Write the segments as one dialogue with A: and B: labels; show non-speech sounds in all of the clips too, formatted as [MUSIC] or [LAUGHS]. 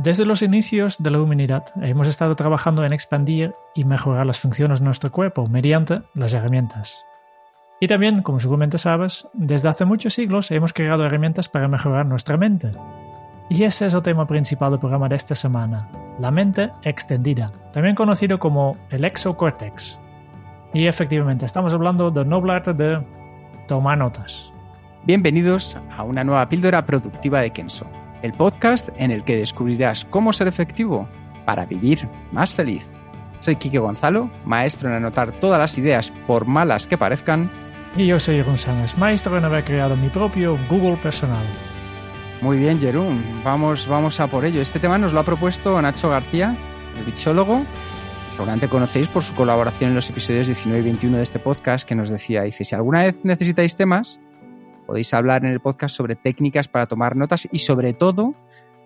A: Desde los inicios de la humanidad hemos estado trabajando en expandir y mejorar las funciones de nuestro cuerpo mediante las herramientas. Y también, como seguramente sabes, desde hace muchos siglos hemos creado herramientas para mejorar nuestra mente. Y ese es el tema principal del programa de esta semana, la mente extendida, también conocido como el exocórtex. Y efectivamente, estamos hablando del noble arte de tomar notas.
B: Bienvenidos a una nueva píldora productiva de Kenso, el podcast en el que descubrirás cómo ser efectivo para vivir más feliz. Soy Quique Gonzalo, maestro en anotar todas las ideas por malas que parezcan.
A: Y yo soy Jeroen Sánchez, maestro en haber creado mi propio Google personal.
B: Muy bien, Jerún, vamos, vamos a por ello. Este tema nos lo ha propuesto Nacho García, el bichólogo. Seguramente conocéis por su colaboración en los episodios 19 y 21 de este podcast que nos decía, dice, si alguna vez necesitáis temas, podéis hablar en el podcast sobre técnicas para tomar notas y sobre todo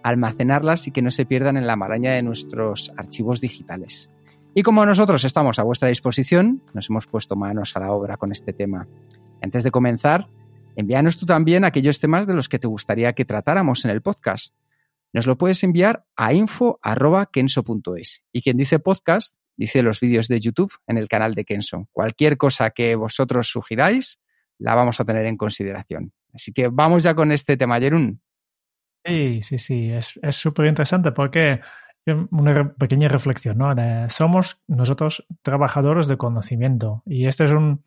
B: almacenarlas y que no se pierdan en la maraña de nuestros archivos digitales. Y como nosotros estamos a vuestra disposición, nos hemos puesto manos a la obra con este tema. Antes de comenzar, envíanos tú también aquellos temas de los que te gustaría que tratáramos en el podcast. Nos lo puedes enviar a info.kenso.es. Y quien dice podcast, dice los vídeos de YouTube en el canal de Kenso. Cualquier cosa que vosotros sugiráis, la vamos a tener en consideración. Así que vamos ya con este tema, Jerún.
A: Sí, sí, sí, es súper interesante porque una pequeña reflexión, ¿no? somos nosotros trabajadores de conocimiento y este es un,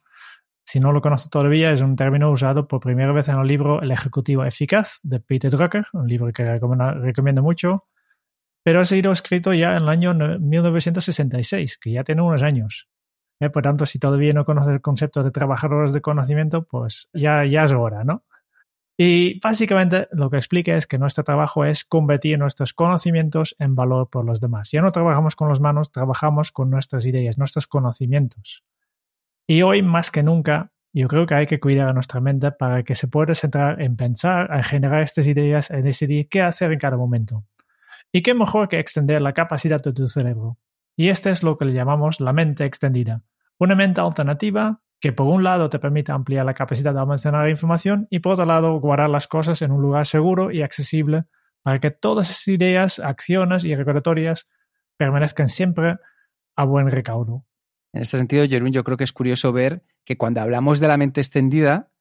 A: si no lo conoces todavía, es un término usado por primera vez en el libro El Ejecutivo Eficaz de Peter Drucker, un libro que recomiendo mucho, pero ha sido escrito ya en el año 1966, que ya tiene unos años. ¿Eh? Por tanto, si todavía no conoces el concepto de trabajadores de conocimiento, pues ya, ya es hora, ¿no? Y básicamente lo que explica es que nuestro trabajo es convertir nuestros conocimientos en valor por los demás. Ya no trabajamos con las manos, trabajamos con nuestras ideas, nuestros conocimientos. Y hoy más que nunca, yo creo que hay que cuidar a nuestra mente para que se pueda centrar en pensar, en generar estas ideas, en decidir qué hacer en cada momento. Y qué mejor que extender la capacidad de tu cerebro. Y este es lo que le llamamos la mente extendida. Una mente alternativa que por un lado te permite ampliar la capacidad de almacenar información y por otro lado guardar las cosas en un lugar seguro y accesible para que todas esas ideas, acciones y recordatorias permanezcan siempre a buen recaudo.
B: En este sentido, Jerún, yo creo que es curioso ver que cuando hablamos de la mente extendida,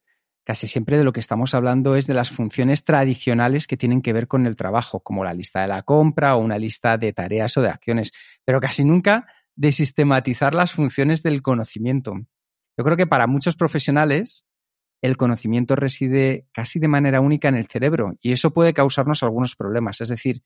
B: casi siempre de lo que estamos hablando es de las funciones tradicionales que tienen que ver con el trabajo, como la lista de la compra o una lista de tareas o de acciones, pero casi nunca de sistematizar las funciones del conocimiento. Yo creo que para muchos profesionales el conocimiento reside casi de manera única en el cerebro y eso puede causarnos algunos problemas. Es decir,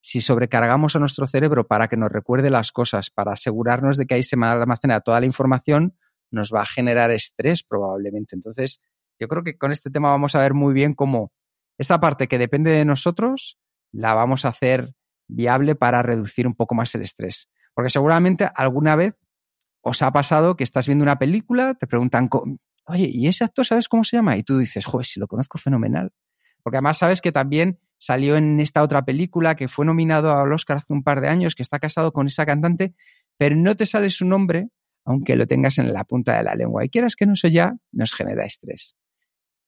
B: si sobrecargamos a nuestro cerebro para que nos recuerde las cosas, para asegurarnos de que ahí se almacena toda la información, nos va a generar estrés probablemente. Entonces, yo creo que con este tema vamos a ver muy bien cómo esa parte que depende de nosotros la vamos a hacer viable para reducir un poco más el estrés. Porque seguramente alguna vez os ha pasado que estás viendo una película, te preguntan, oye, ¿y ese actor sabes cómo se llama? Y tú dices, joder, si lo conozco fenomenal. Porque además sabes que también salió en esta otra película que fue nominado al Oscar hace un par de años, que está casado con esa cantante, pero no te sale su nombre, aunque lo tengas en la punta de la lengua. Y quieras que no eso ya nos genera estrés.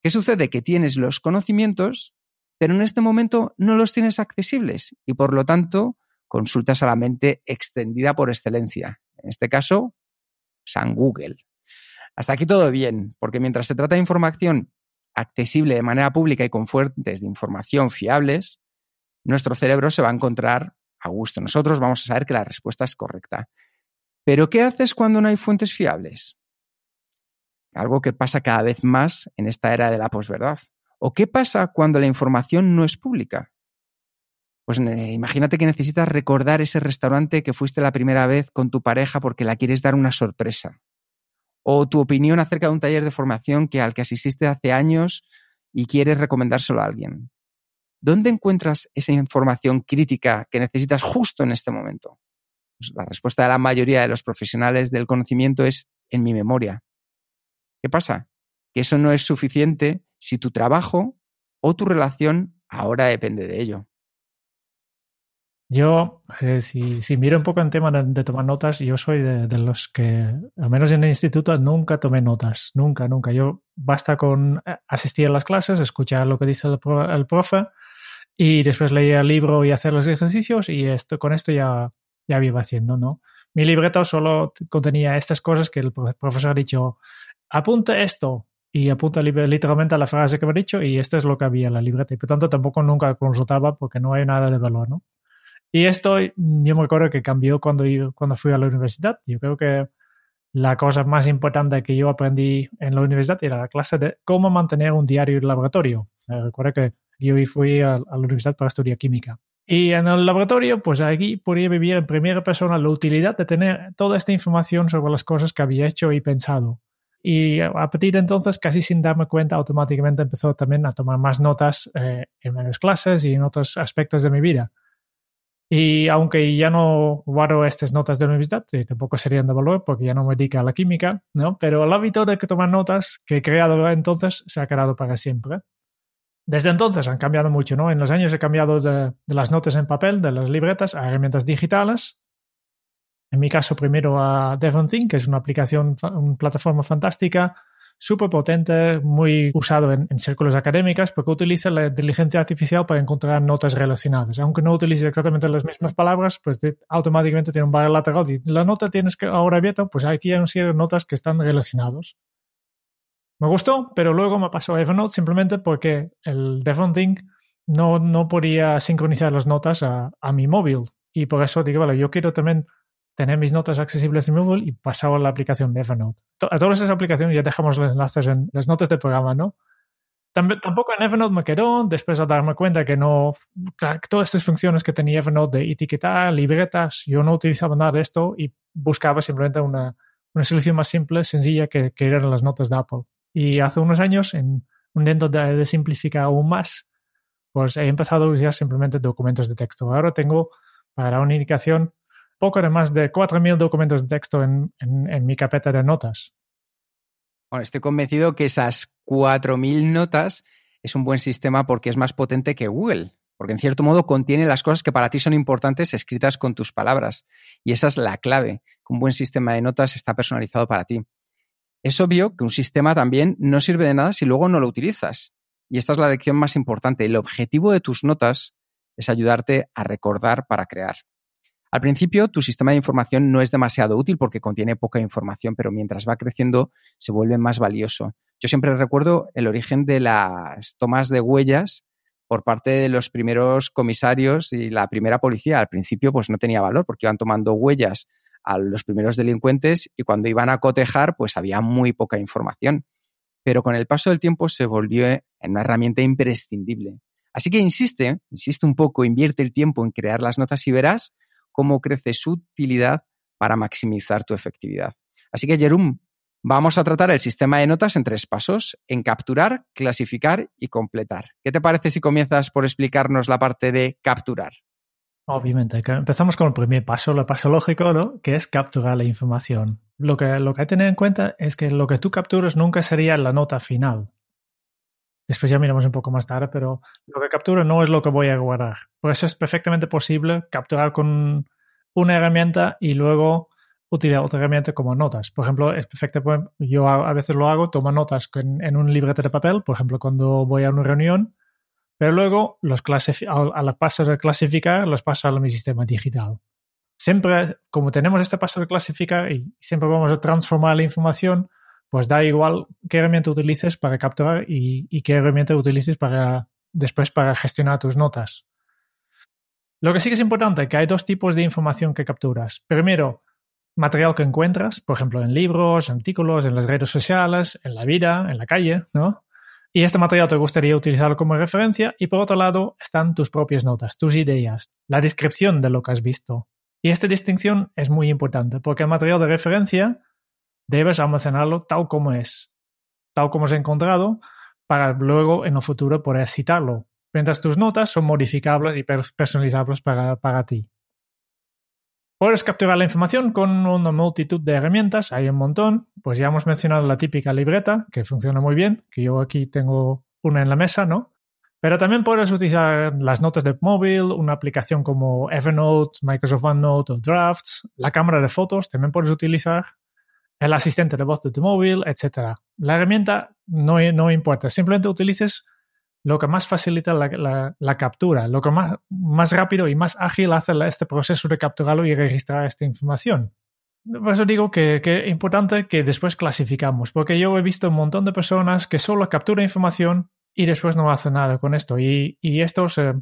B: ¿Qué sucede? Que tienes los conocimientos, pero en este momento no los tienes accesibles y por lo tanto consultas a la mente extendida por excelencia. En este caso, San Google. Hasta aquí todo bien, porque mientras se trata de información accesible de manera pública y con fuentes de información fiables, nuestro cerebro se va a encontrar a gusto. Nosotros vamos a saber que la respuesta es correcta. Pero ¿qué haces cuando no hay fuentes fiables? Algo que pasa cada vez más en esta era de la posverdad. ¿O qué pasa cuando la información no es pública? Pues imagínate que necesitas recordar ese restaurante que fuiste la primera vez con tu pareja porque la quieres dar una sorpresa. o tu opinión acerca de un taller de formación que al que asististe hace años y quieres recomendárselo a alguien. ¿Dónde encuentras esa información crítica que necesitas justo en este momento? Pues la respuesta de la mayoría de los profesionales del conocimiento es en mi memoria. ¿Qué pasa? Que eso no es suficiente si tu trabajo o tu relación ahora depende de ello.
A: Yo, eh, si, si, miro un poco en tema de, tomar notas, yo soy de, los que, al menos en el instituto, nunca tomé notas. Nunca, nunca. Yo basta con eh, asistir a las clases, escuchar lo que dice el, el profe y después leer el libro y hacer los ejercicios y esto, con esto ya, ya iba haciendo, ¿no? Mi libreta solo contenía estas cosas que el profesor ha dicho, apunta esto y apunta literalmente a la frase que me ha dicho y esto es lo que había en la libreta y por tanto tampoco nunca consultaba porque no hay nada de valor, ¿no? Y esto yo me acuerdo que cambió cuando, yo, cuando fui a la universidad. Yo creo que la cosa más importante que yo aprendí en la universidad era la clase de cómo mantener un diario de laboratorio. recuerdo que yo fui a, la universidad para estudiar química. Y en el laboratorio, pues aquí podía vivir en primera persona la utilidad de tener toda esta información sobre las cosas que había hecho y pensado. Y a partir de entonces, casi sin darme cuenta, automáticamente empezó también a tomar más notas eh, en varias clases y en otros aspectos de mi vida. Y aunque ya no guardo estas notas de la universidad, y tampoco serían de valor porque ya no me dedico a la química, ¿no? Pero el hábito de tomar notas que he creado entonces se ha quedado para siempre. Desde entonces han cambiado mucho, ¿no? En los años he cambiado de, de las notas en papel, de las libretas, a herramientas digitales. En mi caso, primero a DevonThink, que es una aplicación, una plataforma fantástica súper potente, muy usado en, círculos académicos, porque utiliza la inteligencia artificial para encontrar notas relacionadas. Aunque no utilice exactamente las mismas palabras, pues automáticamente tiene un barra lateral y la nota tienes que ahora abierta, pues aquí hay una notas que están relacionados. Me gustó, pero luego me pasó a Evernote simplemente porque el Devon no, no podía sincronizar las notas a, a mi móvil. Y por eso digo, vale, yo quiero también tener mis notas accesibles en Google y pasado a la aplicación de Evernote. A todas esas aplicaciones ya dejamos los enlaces en las notas del programa, ¿no? Tampoco en Evernote me quedó, después de darme cuenta que no, todas estas funciones que tenía Evernote de etiquetar, libretas, yo no utilizaba nada de esto y buscaba simplemente una, una solución más simple, sencilla, que, que, eran las notas de Apple. Y hace unos años, en un intento de, de simplificar aún más, pues he empezado a usar simplemente documentos de texto. Ahora tengo, para una indicación, poco más de 4.000 documentos de texto en, mi carpeta de notas.
B: Bueno, estoy convencido que esas 4.000 notas es un buen sistema porque es más potente que Google, porque en cierto modo contiene las cosas que para ti son importantes escritas con tus palabras. Y esa es la clave, un buen sistema de notas está personalizado para ti. Es obvio que un sistema también no sirve de nada si luego no lo utilizas. Y esta es la lección más importante. El objetivo de tus notas es ayudarte a recordar para crear. Al principio, tu sistema de información no es demasiado útil porque contiene poca información, pero mientras va creciendo se vuelve más valioso. Yo siempre recuerdo el origen de las tomas de huellas por parte de los primeros comisarios y la primera policía. Al principio, pues no tenía valor porque iban tomando huellas a los primeros delincuentes y cuando iban a cotejar, pues había muy poca información. Pero con el paso del tiempo se volvió en una herramienta imprescindible. Así que insiste, insiste un poco, invierte el tiempo en crear las notas y verás cómo crece su utilidad para maximizar tu efectividad. Así que, Jerum, vamos a tratar el sistema de notas en tres pasos, en capturar, clasificar y completar. ¿Qué te parece si comienzas por explicarnos la parte de capturar?
A: Obviamente, empezamos con el primer paso, el paso lógico, ¿no? Que es capturar la información. Lo que, lo que hay que tener en cuenta es que lo que tú capturas nunca sería la nota final. Después ya miramos un poco más tarde, pero lo que capturo no es lo que voy a guardar. Por eso es perfectamente posible capturar con una herramienta y luego utilizar otra herramienta como notas. Por ejemplo, es perfecto, yo a veces lo hago, tomo notas en un librete de papel, por ejemplo, cuando voy a una reunión, pero luego los a la paso de clasificar, los paso a mi sistema digital. Siempre, como tenemos este paso de clasificar y siempre vamos a transformar la información, pues da igual qué herramienta utilices para capturar y, qué herramienta utilices para después para gestionar tus notas. Lo que sí que es importante es que hay dos tipos de información que capturas. Primero, material que encuentras, por ejemplo, en libros, artículos, en las redes sociales, en la vida, en la calle, ¿no? Y este material te gustaría utilizarlo como referencia. Y por otro lado, están tus propias notas, tus ideas, la descripción de lo que has visto. Y esta distinción es muy importante porque el material de referencia debes almacenarlo tal como es, tal como se ha encontrado, para luego en el futuro poder citarlo. Mientras tus notas son modificables y personalizables para, para ti. Puedes capturar la información con una multitud de herramientas, hay un montón. Pues ya hemos mencionado la típica libreta, que funciona muy bien, que yo aquí tengo una en la mesa, ¿no? Pero también puedes utilizar las notas de móvil, una aplicación como Evernote, Microsoft OneNote o Drafts, la cámara de fotos también puedes utilizar, el asistente de voz de tu móvil, etc. La herramienta no, no importa, simplemente utilices lo que más facilita la, captura, lo que más, más, rápido y más ágil hace este proceso de capturarlo y registrar esta información. Por eso digo que, es importante que después clasificamos, porque yo he visto un montón de personas que solo capturan información y después no hacen nada con esto. Y, esto se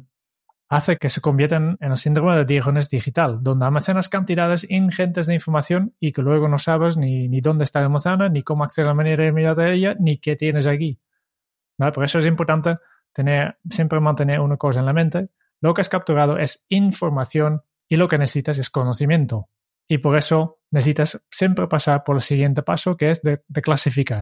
A: hace que se conviertan en el síndrome de Diógenes digital, donde almacenas cantidades ingentes de información y que luego no sabes ni, ni dónde está almacenada, ni cómo acceder a la manera inmediata de ella, ni qué tienes aquí. Por eso es importante tener, siempre mantener una cosa en la mente. Lo que has capturado es información y lo que necesitas es conocimiento. Y por eso necesitas siempre pasar por el siguiente paso, que es de, de clasificar.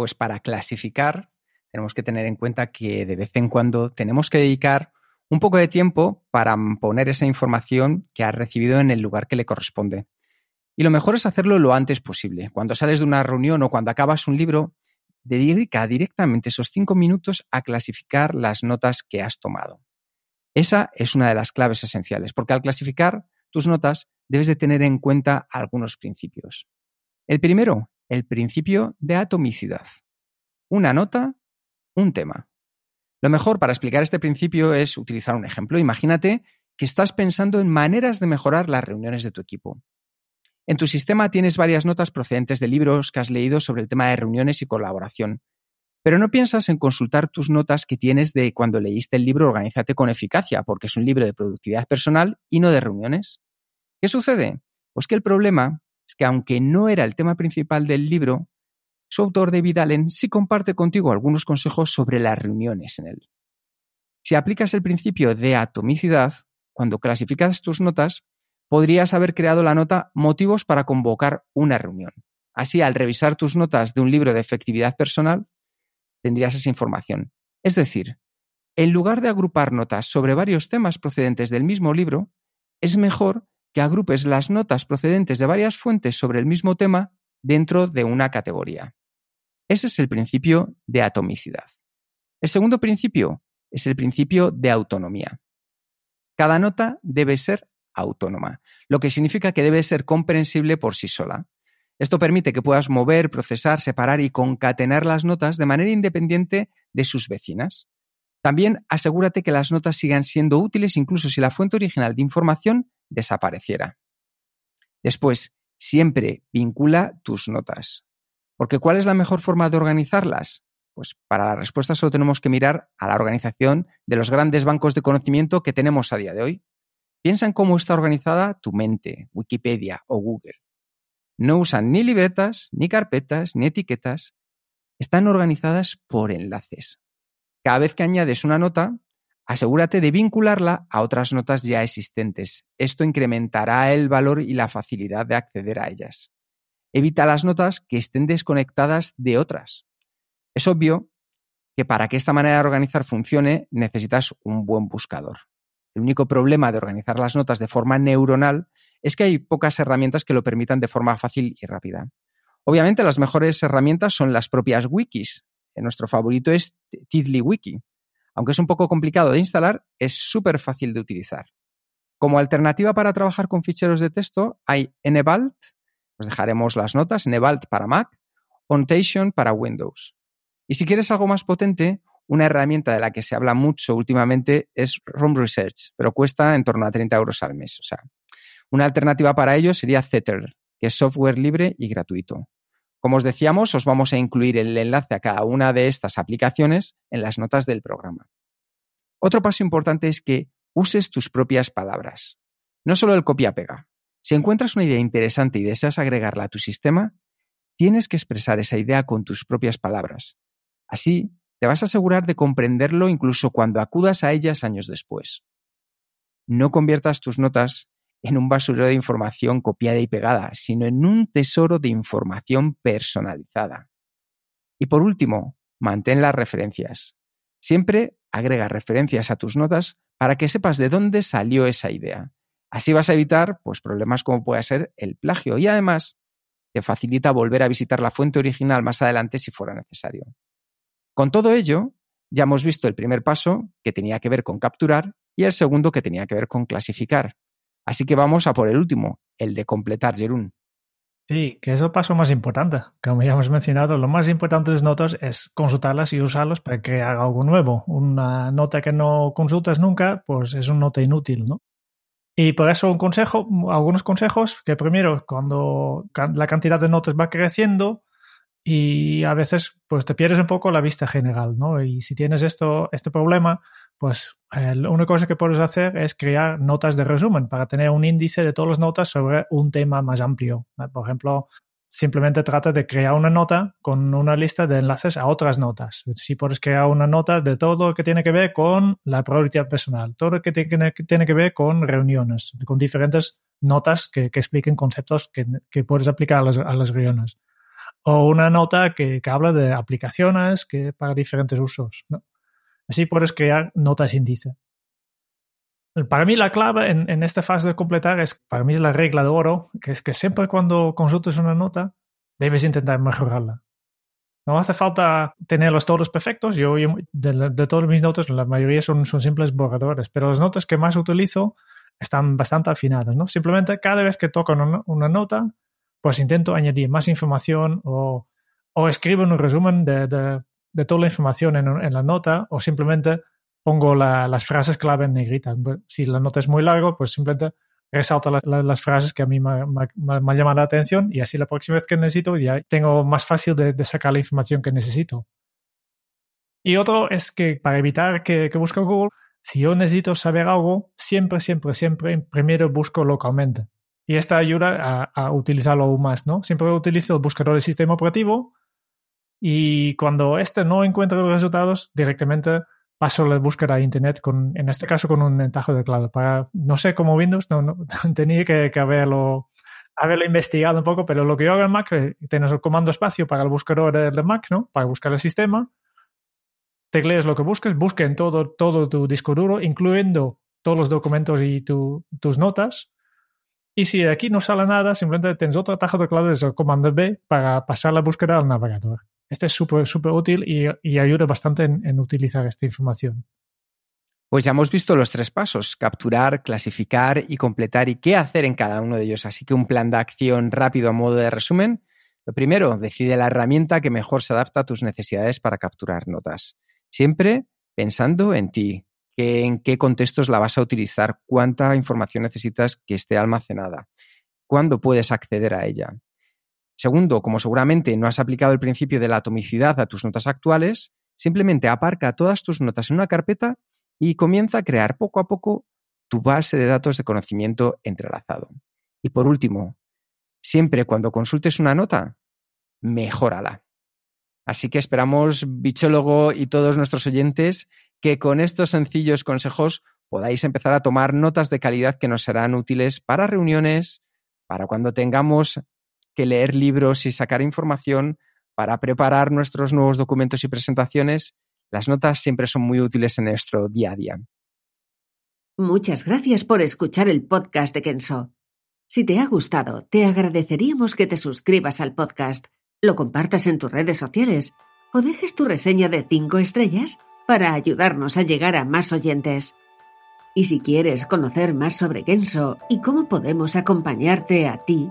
B: Pues para clasificar, tenemos que tener en cuenta que de vez en cuando tenemos que dedicar un poco de tiempo para poner esa información que has recibido en el lugar que le corresponde. Y lo mejor es hacerlo lo antes posible. Cuando sales de una reunión o cuando acabas un libro, dedica directamente esos cinco minutos a clasificar las notas que has tomado. Esa es una de las claves esenciales, porque al clasificar tus notas debes de tener en cuenta algunos principios. El primero, el principio de atomicidad. Una nota, un tema. Lo mejor para explicar este principio es utilizar un ejemplo. Imagínate que estás pensando en maneras de mejorar las reuniones de tu equipo. En tu sistema tienes varias notas procedentes de libros que has leído sobre el tema de reuniones y colaboración, pero no piensas en consultar tus notas que tienes de cuando leíste el libro Organízate con eficacia, porque es un libro de productividad personal y no de reuniones. ¿Qué sucede? Pues que el problema que aunque no era el tema principal del libro, su autor David Allen sí comparte contigo algunos consejos sobre las reuniones en él. Si aplicas el principio de atomicidad, cuando clasificas tus notas, podrías haber creado la nota motivos para convocar una reunión. Así, al revisar tus notas de un libro de efectividad personal, tendrías esa información. Es decir, en lugar de agrupar notas sobre varios temas procedentes del mismo libro, es mejor que agrupes las notas procedentes de varias fuentes sobre el mismo tema dentro de una categoría. Ese es el principio de atomicidad. El segundo principio es el principio de autonomía. Cada nota debe ser autónoma, lo que significa que debe ser comprensible por sí sola. Esto permite que puedas mover, procesar, separar y concatenar las notas de manera independiente de sus vecinas. También asegúrate que las notas sigan siendo útiles incluso si la fuente original de información desapareciera. Después, siempre vincula tus notas. Porque ¿cuál es la mejor forma de organizarlas? Pues para la respuesta solo tenemos que mirar a la organización de los grandes bancos de conocimiento que tenemos a día de hoy. Piensa en cómo está organizada tu mente, Wikipedia o Google. No usan ni libretas, ni carpetas, ni etiquetas. Están organizadas por enlaces. Cada vez que añades una nota, asegúrate de vincularla a otras notas ya existentes. Esto incrementará el valor y la facilidad de acceder a ellas. Evita las notas que estén desconectadas de otras. Es obvio que para que esta manera de organizar funcione necesitas un buen buscador. El único problema de organizar las notas de forma neuronal es que hay pocas herramientas que lo permitan de forma fácil y rápida. Obviamente las mejores herramientas son las propias wikis. Nuestro favorito es TiddlyWiki. Aunque es un poco complicado de instalar, es súper fácil de utilizar. Como alternativa para trabajar con ficheros de texto hay Enevalt, os dejaremos las notas, Enevalt para Mac, Ontation para Windows. Y si quieres algo más potente, una herramienta de la que se habla mucho últimamente es Room Research, pero cuesta en torno a 30 euros al mes. O sea, una alternativa para ello sería Zettel, que es software libre y gratuito. Como os decíamos, os vamos a incluir el enlace a cada una de estas aplicaciones en las notas del programa. Otro paso importante es que uses tus propias palabras. No solo el copia-pega. Si encuentras una idea interesante y deseas agregarla a tu sistema, tienes que expresar esa idea con tus propias palabras. Así, te vas a asegurar de comprenderlo incluso cuando acudas a ellas años después. No conviertas tus notas en un basurero de información copiada y pegada, sino en un tesoro de información personalizada. Y por último, mantén las referencias. Siempre agrega referencias a tus notas para que sepas de dónde salió esa idea. Así vas a evitar pues, problemas como puede ser el plagio y además te facilita volver a visitar la fuente original más adelante si fuera necesario. Con todo ello, ya hemos visto el primer paso que tenía que ver con capturar y el segundo que tenía que ver con clasificar. Así que vamos a por el último, el de completar, Jerún.
A: Sí, que es el paso más importante. Como ya hemos mencionado, lo más importante de las notas es consultarlas y usarlas para crear algo nuevo. Una nota que no consultas nunca, pues es una nota inútil, ¿no? Y por eso un consejo, algunos consejos, que primero, cuando la cantidad de notas va creciendo y a veces pues te pierdes un poco la vista general, ¿no? Y si tienes esto, este problema, pues eh, la única cosa que puedes hacer es crear notas de resumen para tener un índice de todas las notas sobre un tema más amplio. Por ejemplo, simplemente trata de crear una nota con una lista de enlaces a otras notas. Si puedes crear una nota de todo lo que tiene que ver con la prioridad personal, todo lo que tiene, que ver con reuniones, con diferentes notas que, expliquen conceptos que, puedes aplicar a las, reuniones. O una nota que, habla de aplicaciones que para diferentes usos. Así puedes crear notas índice. Para mí la clave en, esta fase de completar es, para mí es la regla de oro, que es que siempre cuando consultes una nota, debes intentar mejorarla. No hace falta tenerlos todos perfectos. Yo, de, todas mis notas, la mayoría son, simples borradores, pero las notas que más utilizo están bastante afinadas. ¿no? Simplemente cada vez que toco una, nota, pues intento añadir más información o, o escribo un resumen de, de toda la información en, la nota o simplemente pongo las frases clave en negrita. Si la nota es muy larga, pues simplemente resalto las frases que a mí me, me, llaman la atención y así la próxima vez que necesito ya tengo más fácil de, sacar la información que necesito. Y otro es que para evitar que, que busque Google, si yo necesito saber algo, siempre, siempre, siempre primero busco localmente. Y esta ayuda a, a utilizarlo aún más, ¿no? Siempre utilizo el buscador del sistema operativo y cuando este no encuentra los resultados, directamente paso la búsqueda a Internet, con, en este caso con un entajo de clave. Para, no sé cómo Windows, no, no [LAUGHS] tenía que, haberlo, haberlo investigado un poco, pero lo que yo hago en Mac, eh, tienes el comando espacio para el buscador de Mac, ¿no? Para buscar el sistema. Tecleas lo que busques, busque en todo, todo tu disco duro, incluyendo todos los documentos y tus notas. Y si de aquí no sale nada, simplemente tienes otro atajo de clave, es el comando B, para pasar la búsqueda al navegador. Este es súper, súper útil y, ayuda bastante en, utilizar esta información.
B: Pues ya hemos visto los tres pasos, capturar, clasificar y completar y qué hacer en cada uno de ellos. Así que un plan de acción rápido a modo de resumen. Lo primero, decide la herramienta que mejor se adapta a tus necesidades para capturar notas. Siempre pensando en ti, que en qué contextos la vas a utilizar, cuánta información necesitas que esté almacenada, cuándo puedes acceder a ella. Segundo, como seguramente no has aplicado el principio de la atomicidad a tus notas actuales, simplemente aparca todas tus notas en una carpeta y comienza a crear poco a poco tu base de datos de conocimiento entrelazado. Y por último, siempre cuando consultes una nota, mejórala. Así que esperamos, bichólogo y todos nuestros oyentes, que con estos sencillos consejos podáis empezar a tomar notas de calidad que nos serán útiles para reuniones, para cuando tengamos que leer libros y sacar información para preparar nuestros nuevos documentos y presentaciones, las notas siempre son muy útiles en nuestro día a día.
C: Muchas gracias por escuchar el podcast de Kenso. Si te ha gustado, te agradeceríamos que te suscribas al podcast, lo compartas en tus redes sociales o dejes tu reseña de 5 estrellas para ayudarnos a llegar a más oyentes. Y si quieres conocer más sobre Kenso y cómo podemos acompañarte a ti,